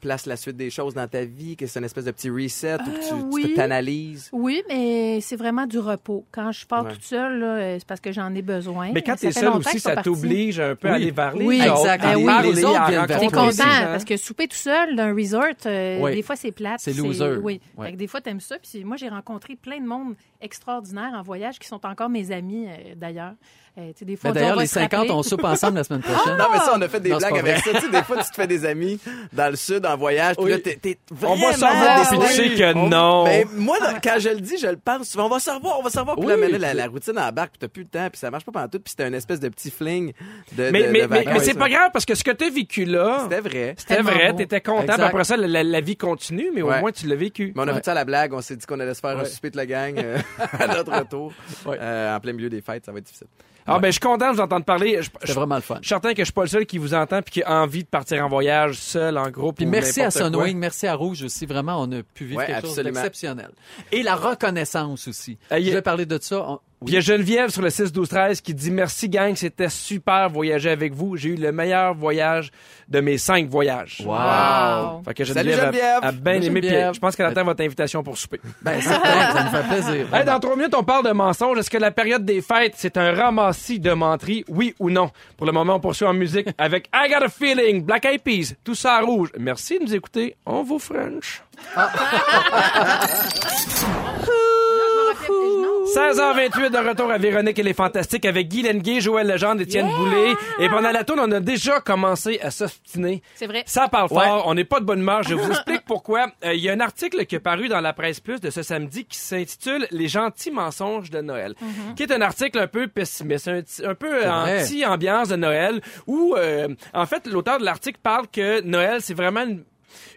places la suite des choses dans ta vie, que c'est une espèce de petit reset ou que tu- Euh, oui. t'analyses? Oui, mais c'est vraiment du repos. Quand je pars Ouais. toute seule, là, euh, c'est parce que j'en ai besoin. Mais quand t'es fait seul longtemps aussi, ça t'oblige un peu à aller vers les Oui, autres, exact. à Ben oui. Les autres T'es content gens. parce que souper tout seul d'un resort, euh, Oui. des fois c'est plate. C'est loser. Oui. Ouais. Fait que des fois t'aimes ça. Puis moi j'ai rencontré plein de monde extraordinaire en voyage qui sont encore mes amis euh, d'ailleurs. Euh, des fois D'ailleurs, les se 50, rappeler. on soupe ensemble la semaine prochaine. Non, mais ça, on a fait des Non, blagues avec ça. Tu sais, des fois, tu te fais des amis dans le sud en voyage, puis Oui. là, t'es, t'es On vraiment... va se revoir, puis tu sais que On- non. Ben, moi, là, quand je le dis, je le pense souvent. On va se revoir, on va se revoir. Puis Oui, là, mais là, la, puis- la routine embarque, puis t'as plus le temps, puis ça marche pas pendant tout, puis c'était un espèce de petit fling de, Mais, de, mais, de mais, mais c'est pas grave parce que ce que t'as vécu là, C'était vrai. c'était vrai, t'étais content. Puis après ça, la, la- la vie continue, mais au Ouais. moins tu l'as vécu. Mais on a fait ça à la blague. On s'est dit qu'on allait se faire un souper de la gang euh, à notre retour. Euh, en plein milieu des fêtes, ça va être difficile. Ah ben je suis content de vous entendre parler. C'était vraiment le fun. je suis certain que je suis pas le seul qui vous entend puis qui a envie de partir en voyage seul, en groupe. Puis merci à. Sunwing, merci à Rouge aussi. Vraiment, on a pu vivre Ouais, quelque chose d'exceptionnel. Et la reconnaissance aussi. Je a- vais parler de ça. On- Puis il y a Geneviève sur le 6-12-13 qui dit Merci, gang, c'était super voyager avec vous. J'ai eu le meilleur voyage de mes cinq voyages. Wow. Fait que Salut, Geneviève, a- Geneviève. a, bien Salut, aimé. Puis Geneviève. je pense qu'elle attend votre invitation pour souper. Ben, certain, ça me fait plaisir. Hey, dans trois minutes, on parle de mensonges. Est-ce que la période des fêtes, c'est un ramassis de menteries, oui ou non? Pour le moment, on poursuit en musique avec I Got a Feeling, Black Eyed Peas, tout ça en rouge. Merci de nous écouter. On vous French. 16h28 de retour à Véronique et les Fantastiques avec Guy Lenguet, Joël Legendre, Étienne Boulay. Et pendant la tourne, on a déjà commencé à s'obstiner. C'est vrai. Ça parle fort, on n'est pas de bonne humeur. Je vous explique pourquoi. Euh, Il y a un article qui est paru dans la presse plus de ce samedi qui s'intitule Les gentils mensonges de Noël, qui est un article un peu pessimiste, un, un peu anti-ambiance de Noël, où euh, en fait l'auteur de l'article parle que Noël c'est vraiment une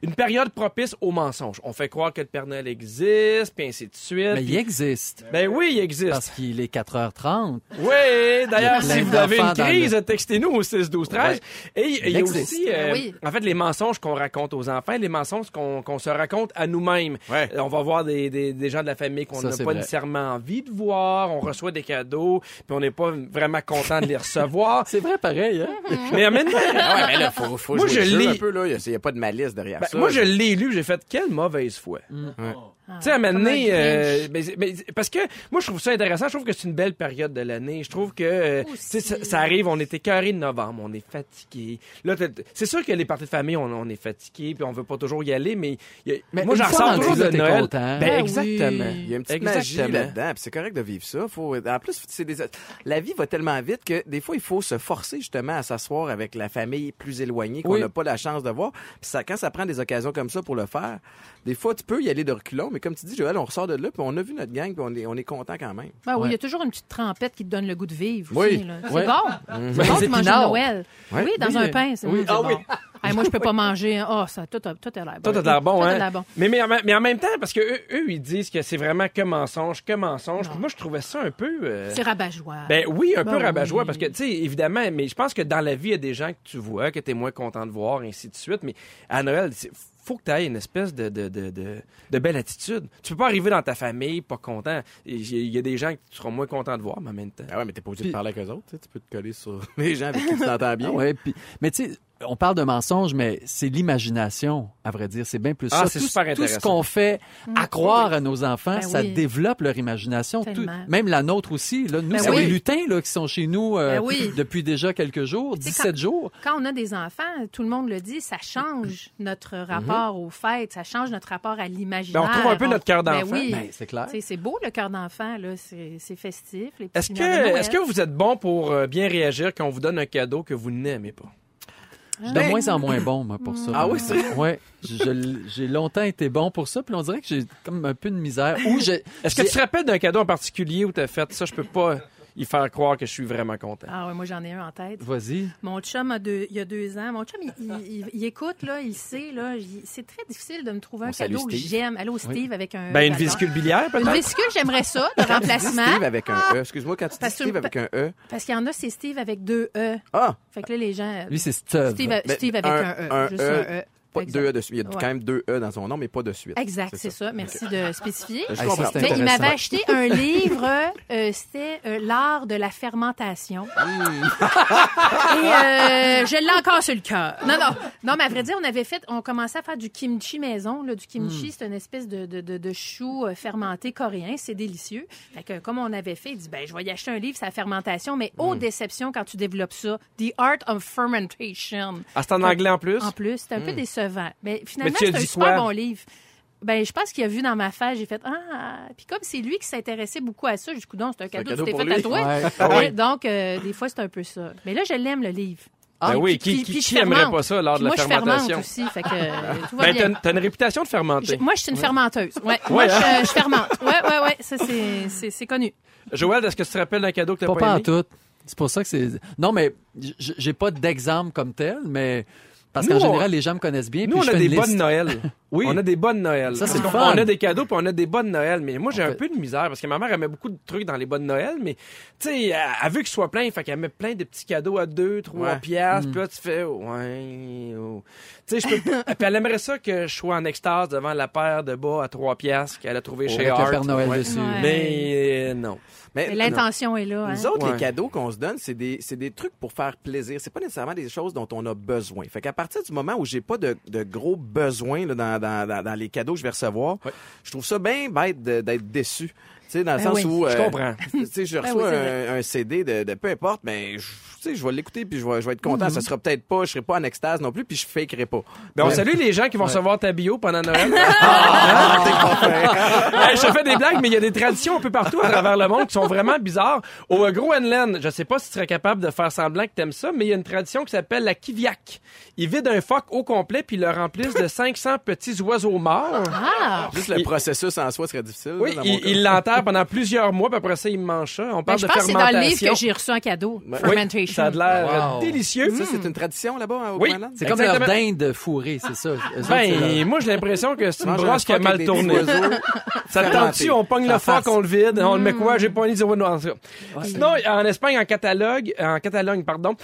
une période propice aux mensonges. On fait croire que le Père Noël existe, puis ainsi de suite. Mais il existe. Ben oui, il existe. Parce qu'il est 4h30. Oui, d'ailleurs, si vous avez une crise, textez-nous au 6 12 13. Et il y a aussi, euh, oui. en fait, les mensonges qu'on raconte aux enfants, les mensonges qu'on se raconte à nous-mêmes. Ouais. Euh, On va voir des, des, des gens de la famille qu'on n'a pas vrai. nécessairement envie de voir. On reçoit des cadeaux, puis on n'est pas vraiment content de les recevoir. C'est vrai, pareil, hein? Mais en même temps, ouais, mais là, faut, faut Moi, jouer je le jeu lis- un peu, là. Il n'y a, pas de malice derrière Ben, ça. moi, je l'ai lu, j'ai fait quelle mauvaise foi. Tu sais, à un moment Comme un donné, euh, mais- mais- parce que moi, je trouve ça intéressant. Je trouve que c'est une belle période de l'année. Je trouve que, euh, tu sais, ça, ça arrive, on est écœuré de novembre, on est fatigué. Là, t'as- c'est sûr que les parties de famille, on, on est fatigué, puis on veut pas toujours y aller, mais, il y a- Mais moi, j'en ressors toujours de Noël. content. Ben, Ben exactement. oui. Il y a une petite magie Exactement. là-dedans, puis c'est correct de vivre ça. Faut, en plus, c'est des, la vie va tellement vite que des fois, il faut se forcer justement à s'asseoir avec la famille plus éloignée qu'on Oui. n'a pas la chance de voir. Puis ça, quand ça prend des occasions comme ça pour le faire, des fois, tu peux y aller de reculons, mais comme tu dis, Joël, on ressort de là, puis on a vu notre gang, puis on est, on est content quand même. Ben oui, Ouais. il y a toujours une petite trempette qui te donne le goût de vivre. Oui. aussi, là. C'est bon. C'est bon de manger. Noël. Ouais. Oui, dans Oui, un pain, c'est oui. oui, Ah bon. oui. Hey, moi, je peux pas manger. hein. Oh, ça, tout a, tout a l'air bon. Toi, t'as de l'air bon, Tout a hein? l'air bon. Mais, mais, en, même- mais en même temps, parce que eux, eux, ils disent que c'est vraiment que mensonge, que mensonge. Non. Moi, je trouvais ça un peu. euh, C'est rabat-joie. Ben oui, un peu rabat-joie, oui. parce que, tu sais, évidemment, mais je pense que dans la vie, il y a des gens que tu vois, que tu es moins content de voir, ainsi de suite. Mais à Noël, c'est- faut que tu aies une espèce de, de, de, de, de belle attitude. Tu peux pas arriver dans ta famille pas content. Il y a- des gens que tu seras moins content de voir, mais en même temps. Ah ouais, mais t'es pas obligé de parler avec eux autres. tu peux te coller sur les gens avec qui tu t'entends bien. Ah ouais, puis- mais tu sais, on parle de mensonges, mais c'est l'imagination, à vrai dire. C'est bien plus Ah, ça. c'est tout, super tout ce qu'on fait à croire à nos enfants, Ben ça oui. développe leur imagination. Tout- même la nôtre aussi. Là. Nous, Ben c'est oui. des lutins là, qui sont chez nous euh, Ben oui. depuis déjà quelques jours, sais, 17 jours. Quand on a des enfants, tout le monde le dit, ça change notre rapport aux fêtes, ça change notre rapport à l'imaginaire. Ben, on trouve un peu notre cœur Ben d'enfant. oui. Ben, c'est clair. C'est beau le cœur d'enfant, là. C'est festif. les Est-ce que, Noël. est-ce que vous êtes bon pour euh, bien réagir quand on vous donne un cadeau que vous n'aimez pas? Je suis de moins en moins bon, moi, pour ça. Ah oui, c'est Ouais, j'ai longtemps été bon pour ça, puis on dirait que j'ai comme un peu de misère. Est-ce que tu te rappelles d'un cadeau en particulier où tu as fait ça? Je peux pas y faire croire que je suis vraiment content. Ah oui, moi j'en ai un en tête. Vas-y. Mon chum a deux, il y a deux ans. Mon chum, il, il- il- il écoute là, il sait là. C'est très difficile de me trouver un On cadeau que Steve. j'aime. Allô Steve avec un. Ben, une vésicule biliaire, Une peut-être? vésicule, j'aimerais ça de Quand tu dis remplacement. Steve avec un E. Excuse-moi, quand tu dis Parce Steve avec un E. Parce qu'il y en a, c'est Steve avec deux E. Ah! Fait que là, les gens. Lui, c'est Steve. Steve, Ben, Steve avec un- un, E. un juste E, un E. Pas deux E de suite. Il y a Ouais. quand même deux E dans son nom, mais pas de suite. Exact, c'est ça. Merci de spécifier. Je comprends. Mais il intéressant. m'avait acheté un livre, euh, c'était euh, L'art de la fermentation. Hmm. Et euh, je l'ai encore sur le cœur. Non, non. Non, mais à vrai dire, on avait fait, on commençait à faire du kimchi maison. Là. Du kimchi, Hmm. c'est une espèce de, de, de, de chou fermenté coréen. C'est délicieux. Fait que, comme on avait fait, il dit, ben, je vais y acheter un livre sur la fermentation, mais Hmm. aux déceptions quand tu développes ça. The Art of Fermentation. Ah, c'est en anglais en plus? En plus, c'est un peu décevant. Mais finalement, c'est un super quoi? bon livre. Ben, je pense qu'il a vu dans ma face, j'ai fait ah, puis comme c'est lui qui s'intéressait beaucoup à ça, j'ai dit coudonc, c'est un cadeau, que tu fait à lui. toi. Ouais. Ah oui. Ouais, Donc euh, des fois c'est un peu ça. Mais là je l'aime le livre. Ben oui, Puis- qui, puis- qui, qui aimerait fermente. pas ça lors de Puis la moi je fermente fermentation? aussi, fait que euh, tout va Ben, bien. t'as, t'as une réputation de fermenter. Je- moi je suis une fermenteuse. Ouais, moi je, hein? je fermente. Ouais ouais ouais, ça c'est connu. Joël, est-ce que tu te rappelles d'un cadeau que t'as Pas, pas, pas en tout. C'est pour ça que c'est. Non, mais j'ai pas d'exemple comme tel, mais parce qu'en on- général, les gens me connaissent bien. Nous, puis on je a fais des bonnes. Noël. Oui. On a des bonnes Noël. Ça, c'est le fun. On a des cadeaux puis on a des bonnes Noël. Mais moi, j'ai un peu de misère parce que ma mère, elle met beaucoup de trucs dans les bonnes Noël. Mais, tu sais, elle, elle veut qu'ils soient pleins. Fait qu'elle met plein de petits cadeaux à 2, 3 Ouais. piastres. Mm. Puis là, tu fais, ouais, oh. Tu sais, je peux pas- Puis elle aimerait ça que je sois en extase devant la paire de bas à 3 piastres qu'elle a trouvé chez Avec le Art. Père Noël Ouais. dessus. Ouais. Mais euh, non. Mais, Mais l'intention est là. Hein? Nous autres, Ouais. les cadeaux qu'on se donne, c'est des, c'est des trucs pour faire plaisir. C'est pas nécessairement des choses dont on a besoin. Fait qu'à partir du moment où j'ai pas de, de gros besoins là, dans, dans, dans, dans les cadeaux que je vais recevoir, je trouve ça bien bête d'être déçu. Tu sais, dans le Ben sens oui. où... Je euh, comprends. tu sais, je Ben reçois oui, un, un CD de, de peu importe, mais je, tu sais, je vais l'écouter puis je vais, je vais être content. Mhm. Ça sera peut-être pas, je serai pas en extase non plus puis je fakerai pas. Ben, on salue les gens qui vont recevoir ta bio pendant Noël. Ah, fin. Hey, je te fais des blagues, mais il y a des traditions un peu partout à travers le monde qui sont vraiment bizarres. Au euh, Groenland, je sais pas si tu serais capable de faire semblant que t'aimes ça, mais il y a une tradition qui s'appelle la kiviak. Ils vident un phoque au complet puis ils le remplissent de 500 petits oiseaux morts. Ah! Juste le Il- processus en soi serait difficile. Oui, là, dans mon il l'enterre pendant plusieurs mois, puis après ça, il mange ça. On Ben, parle je de pense que c'est dans le livre que j'ai reçu en cadeau. Ouais. Oui, Fermentation. Ça a de l'air Wow. délicieux. Ça, c'est une tradition là-bas hein, au Oui. Groenland? C'est comme leur dinde fourrée, c'est ça. Autres, Ben, leur- moi, j'ai l'impression que c'est une brosse qui a mal tourné. Ça tente-tu? On pogne le phoque, on le vide. On le met quoi? J'ai noirs. en tout cas. Sinon, en Espagne, en Catalogue, en Catalogne, pardon,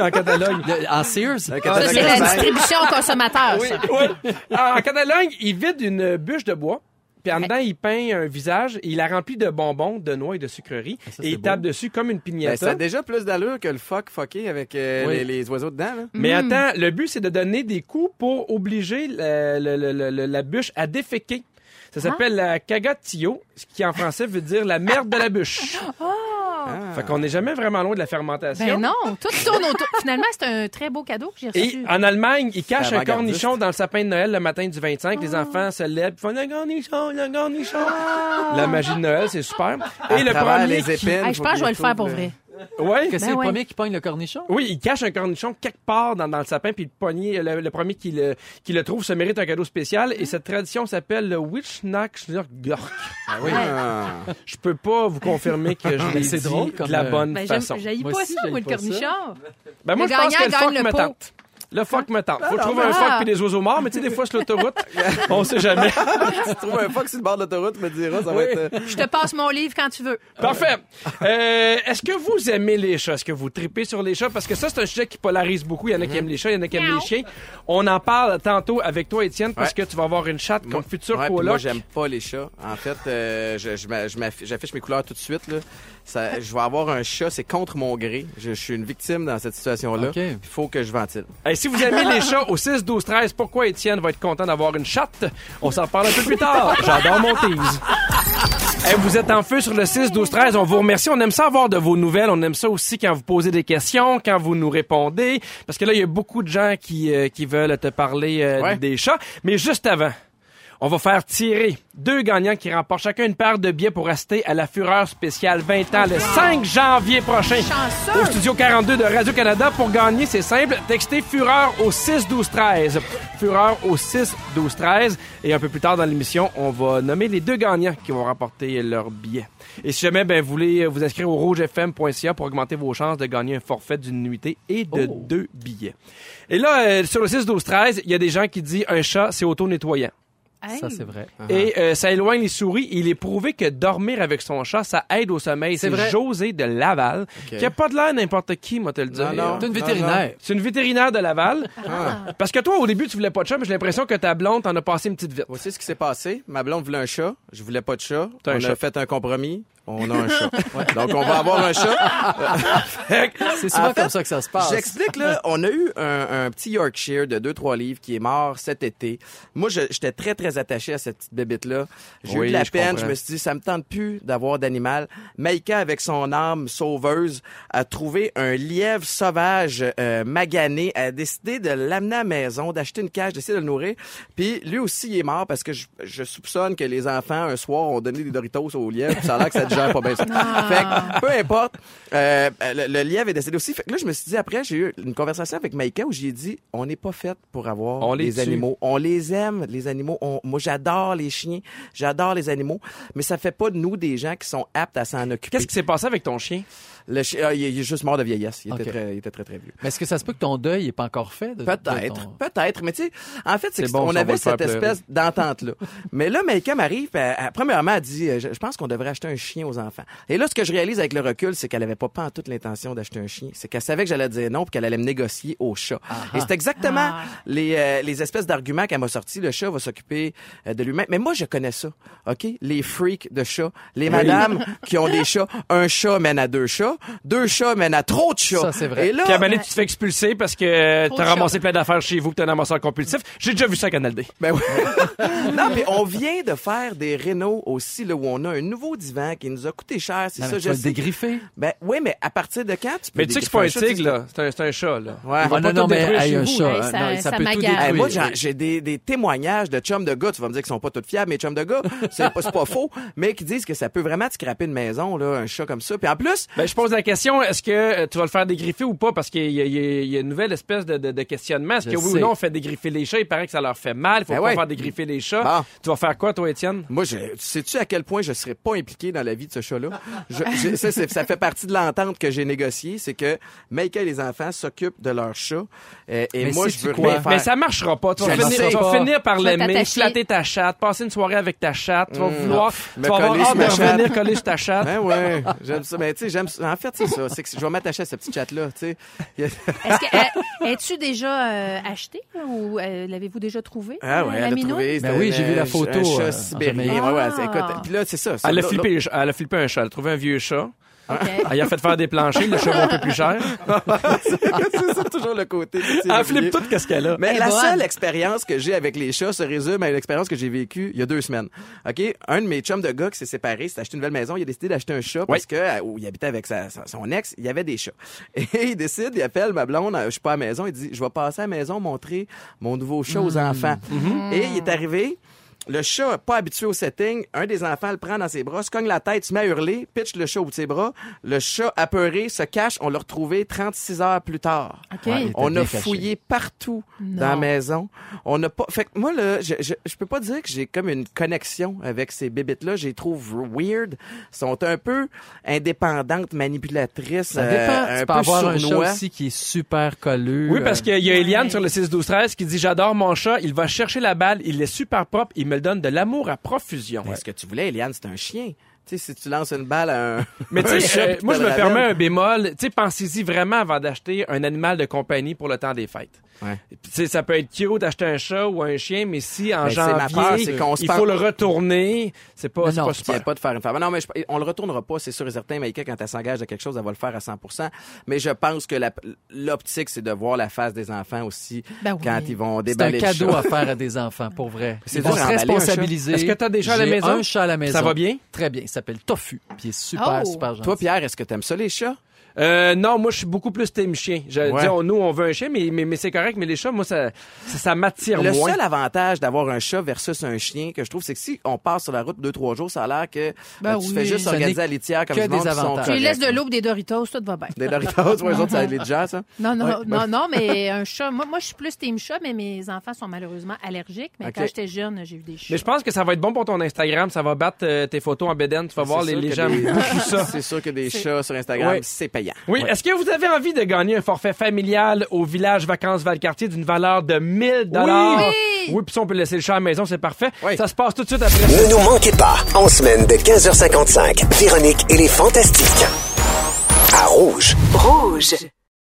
en Catalogne. Le- En Sears? Ça, c'est la distribution aux consommateurs, Oui, ça. oui. En Catalogne, il vide une bûche de bois. Puis en dedans, il peint un visage et il la remplit de bonbons, de noix et de sucreries. ça, et il tape dessus comme une Ben, pignata. ça a déjà plus d'allure que le fuck fucké avec euh, Oui. les, les oiseaux dedans. Là. Mais attends, le but, c'est de donner des coups pour obliger le- le- le- le- le- la bûche à déféquer. Ça s'appelle la cagatillo, ce qui en français veut dire la merde de la bûche. Ah. Fait qu'on n'est jamais vraiment loin de la fermentation. Ben non, tout tourne autour. Finalement, c'est un très beau cadeau que j'ai Et reçu. en Allemagne, ils cachent un cornichon dans le sapin de Noël le matin du 25. Les enfants se lèvent, ils font le cornichon, le cornichon. La magie de Noël, c'est super. À Et le premier, les qui- épines. Hey, je pense que je vais le faire pour trouve vrai. Ouais. Que c'est Ben le ouais. premier qui pogne le cornichon? Oui, il cache un cornichon quelque part dans, dans le sapin, puis le, poignet- le, le premier qui le, qui le trouve se mérite un cadeau spécial. Et cette tradition s'appelle le Witchnachtslurgork. Ah oui. Ah. Je peux pas vous confirmer que je l'ai c'est dit drôle comme, de la euh, bonne Ben, j'aime- façon. Moi pas aussi, ça, moi, le cornichon. Ben moi, Le je pense que le gagne le me pot. tente. Le phoque me tente. Faut trouver un phoque puis des oiseaux morts, mais tu sais, des fois, sur l'autoroute, on sait jamais. tu trouves un fuck sur le bord de l'autoroute, tu me diras, ça va être... euh, Je te passe mon livre quand tu veux. Parfait. Euh, Est-ce que vous aimez les chats? Est-ce que vous tripez sur les chats? Parce que ça, c'est un sujet qui polarise beaucoup. Il y en a qui aiment les chats, il y en a qui aiment les chiens. On en parle tantôt avec toi, Étienne, parce Ouais. que tu vas avoir une chatte comme futur Ouais, coloc. moi, j'aime pas les chats. En fait, euh, je, je m'a- je m'affi- j'affiche mes couleurs tout de suite. Là. Ça, je vais avoir un chat, c'est contre mon gré. Je, je suis une victime dans cette situation-là. Il faut que je ventile. Hey, si vous aimez les chats au 6, 12, 13, pourquoi Étienne va être content d'avoir une chatte? On s'en reparle un peu plus tard. J'adore mon tease. Hey, vous êtes en feu sur le 6, 12, 13. On vous remercie. On aime ça avoir de vos nouvelles. On aime ça aussi quand vous posez des questions, quand vous nous répondez. Parce que là, il y a beaucoup de gens qui, euh, qui veulent te parler euh, Ouais. des chats. Mais juste avant, on va faire tirer deux gagnants qui remportent chacun une paire de billets pour rester à la Fureur spéciale 20 ans le 5 janvier prochain. Chanceux. Au studio 42 de Radio-Canada. Pour gagner, c'est simple. Textez Fureur au 6 12 13. Fureur au 6 12 13. Et un peu plus tard dans l'émission, on va nommer les deux gagnants qui vont remporter leur billet. Et si jamais ben, vous voulez vous inscrire au rougefm.ca pour augmenter vos chances de gagner un forfait d'une nuitée et de Oh. deux billets. Et là, euh, sur le 6 12 13, il y a des gens qui disent un chat, c'est auto-nettoyant. Hey. Ça, c'est vrai. Et euh, ça éloigne les souris. Il est prouvé que dormir avec son chat, ça aide au sommeil. C'est. José de Laval, qui a pas de l'air n'importe qui, moi te le dire. Non, non. C'est une vétérinaire. C'est une vétérinaire de Laval. Ah. Parce que toi, au début, tu voulais pas de chat, mais j'ai l'impression que ta blonde t'en a passé une petite vite. Voici ce qui s'est passé. Ma blonde voulait un chat. Je voulais pas de chat. Un on chat. a fait un compromis. On a un chat. Donc, on va avoir un chat. C'est souvent En fait, comme ça que ça se passe. J'explique, là, on a eu un, un petit Yorkshire de 2-3 livres qui est mort cet été. Moi, j'étais très, très attaché à cette petite bébite-là. J'ai Oui, eu de la je peine. comprends. Je me suis dit, ça me tente plus d'avoir d'animal. Maïka, avec son âme sauveuse, a trouvé un lièvre sauvage euh, magané. Elle a décidé de l'amener à la maison, d'acheter une cage, d'essayer de le nourrir. Puis lui aussi, il est mort parce que je, je soupçonne que les enfants, un soir, ont donné des Doritos au lièvre. Ça a l'air que ça digère pas bien ça. Fait que, peu importe, euh, le, le lièvre est décédé aussi. Fait que là, je me suis dit, après, j'ai eu une conversation avec Maïka où j'ai dit, on n'est pas fait pour avoir On les animaux. On les aime, les animaux. On- moi, j'adore les chiens, j'adore les animaux, mais ça fait pas de nous des gens qui sont aptes à s'en occuper. Qu'est-ce qui s'est passé avec ton chien? Le chien, ah, il, est- il est juste mort de vieillesse. Il, était, très, il était très, très vieux. Mais est-ce que ça se peut que ton deuil n'est pas encore fait? Peut-être, ton- peut-être. Mais tu sais, en fait, c'est bon, on avait cette espèce d'entente-là. mais là, Maïka m'arrive, puis elle- elle- premièrement, elle dit, euh, je, je pense qu'on devrait acheter un chien aux enfants. Et là, ce que je réalise avec le recul, c'est qu'elle avait pas, pas en toute l'intention d'acheter un chien. C'est qu'elle savait que j'allais dire non, puis qu'elle allait me négocier au chat. Et c'est exactement Ah. les, euh, les espèces d'arguments qu'elle m'a sortis. Le chat va s'occuper euh, de lui-même. Mais moi, je connais ça, OK? Les freaks de chats. Les madames qui ont des chats. Un chat mène à deux chats. Deux chats mènent à trop de chats. Ça, c'est vrai. Et là, Puis à donné, tu te fais expulser parce que t'as ramassé plein d'affaires chez vous, que t'es un amasseur compulsif. J'ai déjà vu ça à Canal D. Ben oui. non, mais on vient de faire des rénaux aussi, là, où on a un nouveau divan qui nous a coûté cher. C'est Non, ça, mais je sais. dégriffer. Ben oui, mais à partir de quand tu peux Mais tu sais que c'est pas un dégriffer tigre, là. C'est un, c'est un chat, là. Ouais. Il va Ah, pas non, non, tout mais hey, un chat, euh, ça- non, ça, ça peut tout m'agace. détruire. Hey, moi, j'en- j'ai des, des témoignages de chums de gars. Tu vas me dire qu'ils sont pas tous fiables, mes chums de gars. C'est pas, c'est pas faux. Mais qui disent que ça peut vraiment te scraper une maison, là, un chat comme ça. Puis en plus, Ben, je pose la question, est-ce que euh, tu vas le faire dégriffer ou pas? Parce qu'il y, y a- il y a une nouvelle espèce de, de- de questionnement. Est-ce que oui sais. ou non on fait dégriffer les chats? Il paraît que ça leur fait mal. Il faut Ben pas ouais. faire dégriffer les chats. Bon. Tu vas faire quoi, toi, Étienne? moi, je, sais-tu à quel point je serais pas impliqué dans la vie de ce chat-là? Je- je- ça, c'est- ça fait partie de l'entente que j'ai négociée. C'est que Michael et les enfants s'occupent de leur chat. euh, et Mais moi, je veux quoi? rien faire. Mais ça marchera pas. Tu vas, finir, sais tu vas pas. finir par l'aimer, flatter ta chatte, passer une soirée avec ta chatte. Tu vas vouloir, me tu vas avoir coller hâte sur de revenir coller sur ta chatte. Ben ouais, j'aime ça. Mais tu sais, j'aime ça. En fait, c'est ça. C'est que je vais m'attacher à cette petite chatte-là, tu sais. Est-ce que euh, es-tu déjà euh, acheté ou euh, l'avez-vous déjà trouvé? Ah ouais, la elle a minouille? trouvé. Ben oui, j'ai vu la photo, Un chat euh, sibérien. en Ouais, ouais, Ah. c'est- écoute. Puis là, c'est ça. Elle a, flippé, elle a flippé un chat. Elle a trouvé un vieux chat. OK. Elle a fait faire des planchers. Le chat va un peu plus cher. c'est ça, toujours le côté. Elle flippe tout qu'est-ce qu'elle a. Mais la bonne. seule expérience que j'ai avec les chats se résume à l'expérience que j'ai vécue il y a deux semaines. OK? Un de mes chums de gars qui s'est séparé, s'est acheté une nouvelle maison, il a décidé d'acheter un chat parce que, euh, où il habitait avec sa- son ex, il y avait des chats. Et il décide, il appelle ma blonde, euh, je suis pas à la maison, il dit, je vais passer à la maison montrer mon nouveau chat aux enfants. Et il est arrivé, le chat, pas habitué au setting, un des enfants le prend dans ses bras, se cogne la tête, se met à hurler, pitch le chat au bout de ses bras. Le chat, apeuré, se cache. On l'a retrouvé 36 heures plus tard. OK. Ouais, il était On a caché. fouillé partout Non. dans la maison. On n'a pas. Fait que moi là, je, je, je peux pas dire que j'ai comme une connexion avec ces bébites là. Je les trouve weird. Ils sont un peu indépendantes, manipulatrices. Ça dépend. euh, tu un peux peu avoir un chat aussi qui est super colleux. Oui, parce euh, qu'il y a Eliane Ouais. sur le 6-12-13 qui dit J'adore mon chat, il va chercher la balle, il est super propre, il me le donne de l'amour à profusion. Mais Ce que tu voulais, Eliane, c'est un chien. Tu sais, si tu lances une balle à un. Mais tu sais, euh, moi, je me permets un bémol. Tu sais, pensez-y vraiment avant d'acheter un animal de compagnie pour le temps des fêtes. Ouais. Puis, Tu sais, ça peut être cute d'acheter un chat ou un chien, mais si en Ben, peur, janvier, il faut le retourner, c'est pas, Non, pas tu super. pas de faire une femme. Non, mais je- on le retournera pas, c'est sûr et certain. Maïka, quand elle s'engage à quelque chose, elle va le faire à 100 Mais je pense que la- l'optique, c'est de voir la face des enfants aussi Ben oui. quand ils vont C'est un déballer le cadeau chat. à faire à des enfants, pour vrai. C'est dur se responsabiliser. Est-ce que t'as des chats à la maison? un chat à la maison. Ça va bien? Très bien. Il s'appelle Tofu. Puis il est super, Oh. super gentil. Toi, Pierre, est-ce que t'aimes ça, les chats? Euh, non, moi, je suis beaucoup plus team chien. Je, Ouais. disons, nous, on veut un chien, mais, mais, mais c'est correct, mais les chats, moi, ça, ça, ça m'attire Le moins. seul avantage d'avoir un chat versus un chien que je trouve, c'est que si on passe sur la route deux, trois jours, ça a l'air que Ben euh, tu oui. fais juste Ça organiser la litière comme que du monde, des avantages. Tu lui laisses de l'eau des Doritos, tout va bien. Des Doritos, pour les autres, ça les déjà, ça? Non, non, Ouais, non, non, mais un chat. Moi, moi, je suis plus team chat, mais mes enfants sont malheureusement allergiques. Mais quand j'étais jeune, j'ai eu des chats. Mais je pense que ça va être bon pour ton Instagram. Ça va battre euh, tes photos en bédaine. Tu vas voir, les, les gens des-. C'est sûr que des chats sur Instagram, c'est payant. Oui, est-ce que vous avez envie de gagner un forfait familial au village Vacances Valcartier d'une valeur de 1000 dollars? Oui! Oui, puis ça on peut laisser le chat à la maison, c'est parfait. Oui. Ça se passe tout de suite après. Ne nous manquez pas, en semaine de 15h55, Véronique et les Fantastiques. À Rouge. Rouge.